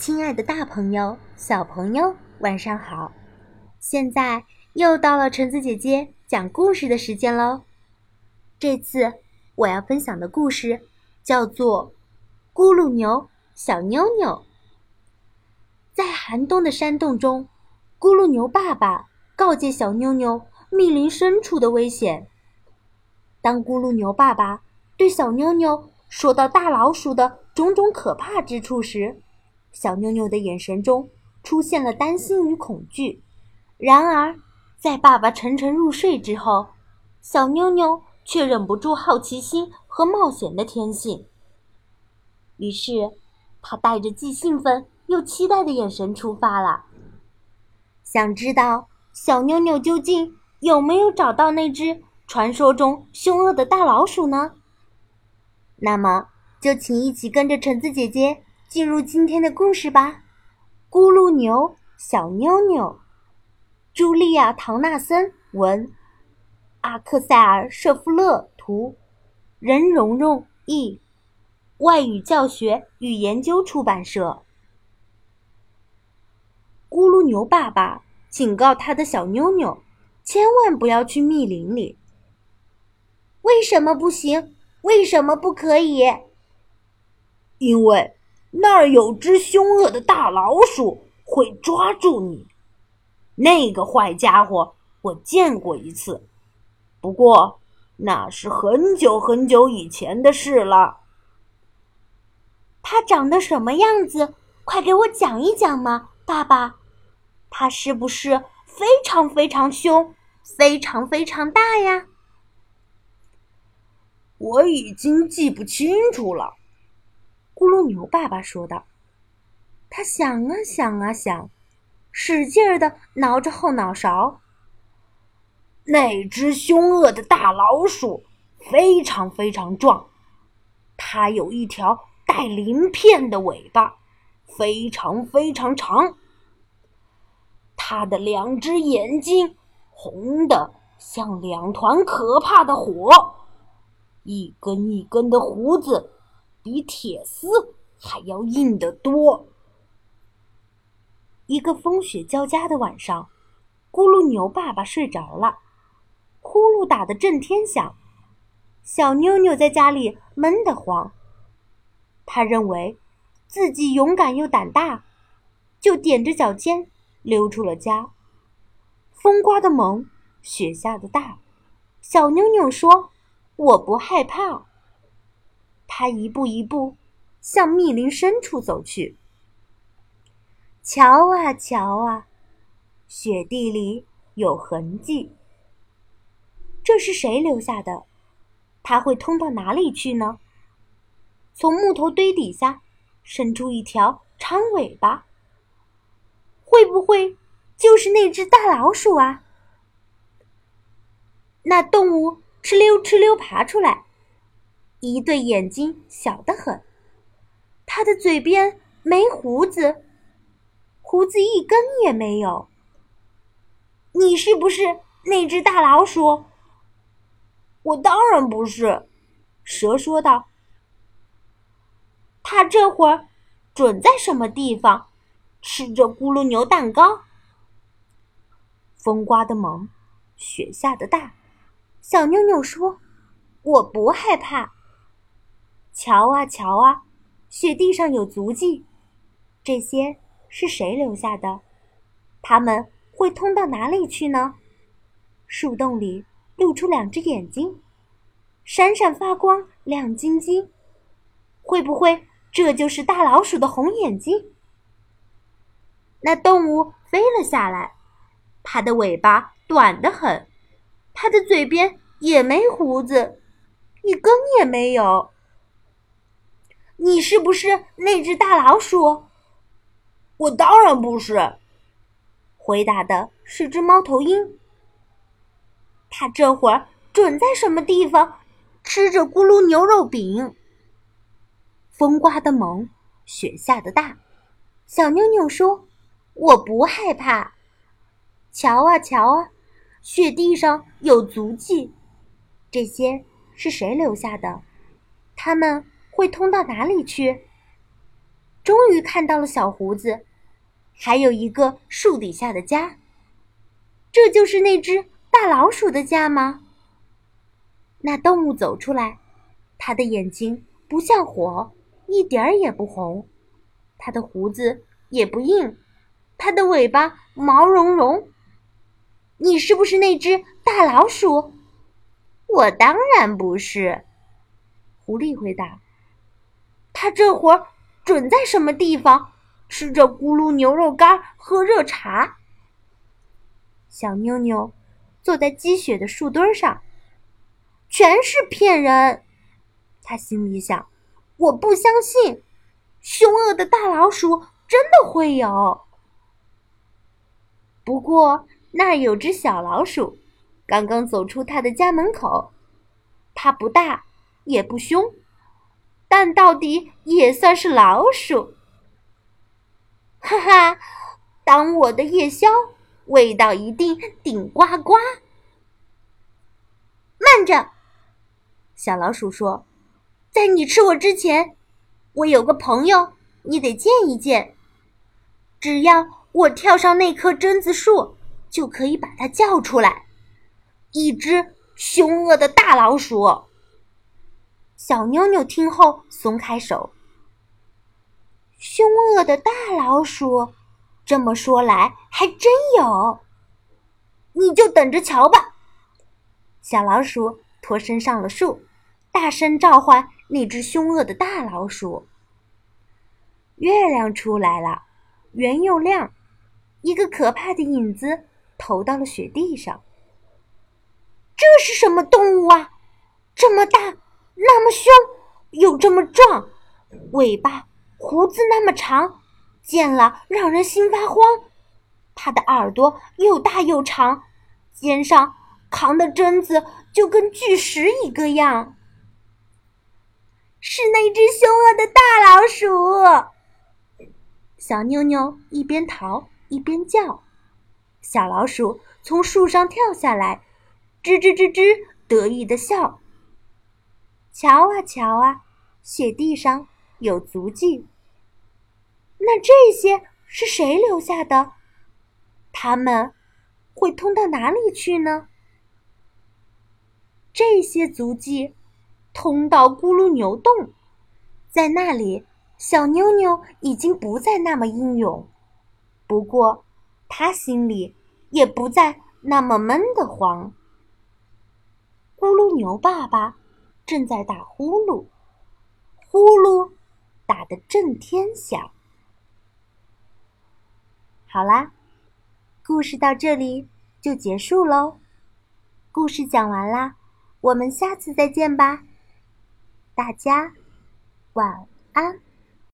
亲爱的大朋友、小朋友，晚上好！现在又到了橙子姐姐讲故事的时间喽。这次我要分享的故事叫做《咕噜牛小妞妞》。在寒冬的山洞中，咕噜牛爸爸告诫小妞妞密林深处的危险。当咕噜牛爸爸对小妞妞说到大老鼠的种种可怕之处时，小妞妞的眼神中出现了担心与恐惧。然而，在爸爸沉沉入睡之后，小妞妞却忍不住好奇心和冒险的天性。于是，她带着既兴奋又期待的眼神出发了。想知道小妞妞究竟有没有找到那只传说中凶恶的大老鼠呢？那么，就请一起跟着橙子姐姐。进入今天的故事吧，《咕噜牛小妞妞》，茱莉亚·唐纳森文，阿克塞尔·舍夫勒图，任蓉蓉译，外语教学与研究出版社。咕噜牛爸爸警告他的小妞妞，千万不要去密林里。为什么不行？为什么不可以？因为。那儿有只凶恶的大老鼠，会抓住你。那个坏家伙，我见过一次，不过那是很久很久以前的事了。它长得什么样子？快给我讲一讲嘛，爸爸。它是不是非常非常凶，非常非常大呀？我已经记不清楚了。咕噜牛爸爸说道：“他想啊想啊想，使劲儿的挠着后脑勺。那只凶恶的大老鼠非常非常壮，它有一条带鳞片的尾巴，非常非常长。它的两只眼睛红的像两团可怕的火，一根一根的胡子。”比铁丝还要硬得多。一个风雪交加的晚上，咕噜牛爸爸睡着了，呼噜打得震天响。小妞妞在家里闷得慌，他认为自己勇敢又胆大，就踮着脚尖溜出了家。风刮得猛，雪下的大，小妞妞说：“我不害怕。”他一步一步向密林深处走去。瞧啊瞧啊，雪地里有痕迹。这是谁留下的？它会通到哪里去呢？从木头堆底下伸出一条长尾巴，会不会就是那只大老鼠啊？那动物哧溜哧溜爬出来。一对眼睛小得很，它的嘴边没胡子，胡子一根也没有。你是不是那只大老鼠？我当然不是，蛇说道。它这会儿准在什么地方吃着咕噜牛蛋糕。风刮得猛，雪下的大，小妞妞说：“我不害怕。”瞧啊瞧啊，雪地上有足迹，这些是谁留下的？他们会通到哪里去呢？树洞里露出两只眼睛，闪闪发光，亮晶晶。会不会这就是大老鼠的红眼睛？那动物飞了下来，它的尾巴短得很，它的嘴边也没胡子，一根也没有。你是不是那只大老鼠？我当然不是。回答的是只猫头鹰。它这会儿准在什么地方吃着咕噜牛肉饼。风刮得猛，雪下的大。小妞妞说：“我不害怕。”瞧啊瞧啊，雪地上有足迹，这些是谁留下的？他们。会通到哪里去？终于看到了小胡子，还有一个树底下的家。这就是那只大老鼠的家吗？那动物走出来，它的眼睛不像火，一点儿也不红；它的胡子也不硬，它的尾巴毛茸茸。你是不是那只大老鼠？我当然不是。狐狸回答：“他这会儿准在什么地方吃着咕噜牛肉干，喝热茶。”小妞妞坐在积雪的树墩上，全是骗人。他心里想：“我不相信，凶恶的大老鼠真的会有。”不过那儿有只小老鼠，刚刚走出他的家门口。它不大，也不凶，但到底也算是老鼠。哈哈，当我的夜宵。味道一定顶呱呱！慢着，小老鼠说：“在你吃我之前，我有个朋友，你得见一见。只要我跳上那棵榛子树，就可以把它叫出来。一只凶恶的大老鼠。”小妞妞听后松开手。凶恶的大老鼠。这么说来，还真有。你就等着瞧吧。小老鼠脱身上了树，大声召唤那只凶恶的大老鼠。月亮出来了，圆又亮，一个可怕的影子投到了雪地上。这是什么动物啊？这么大，那么凶，又这么壮，尾巴、胡子那么长。见了让人心发慌，它的耳朵又大又长，肩上扛的榛子就跟巨石一个样。是那只凶恶的大老鼠！小妞妞一边逃一边叫。小老鼠从树上跳下来，吱吱吱吱，得意的笑。瞧啊瞧啊，雪地上有足迹。那这些是谁留下的？他们会通到哪里去呢？这些足迹通到咕噜牛洞，在那里，小妞妞已经不再那么英勇，不过她心里也不再那么闷得慌。咕噜牛爸爸正在打呼噜，呼噜打得震天响。好啦，故事到这里就结束喽。故事讲完啦，我们下次再见吧。大家晚安。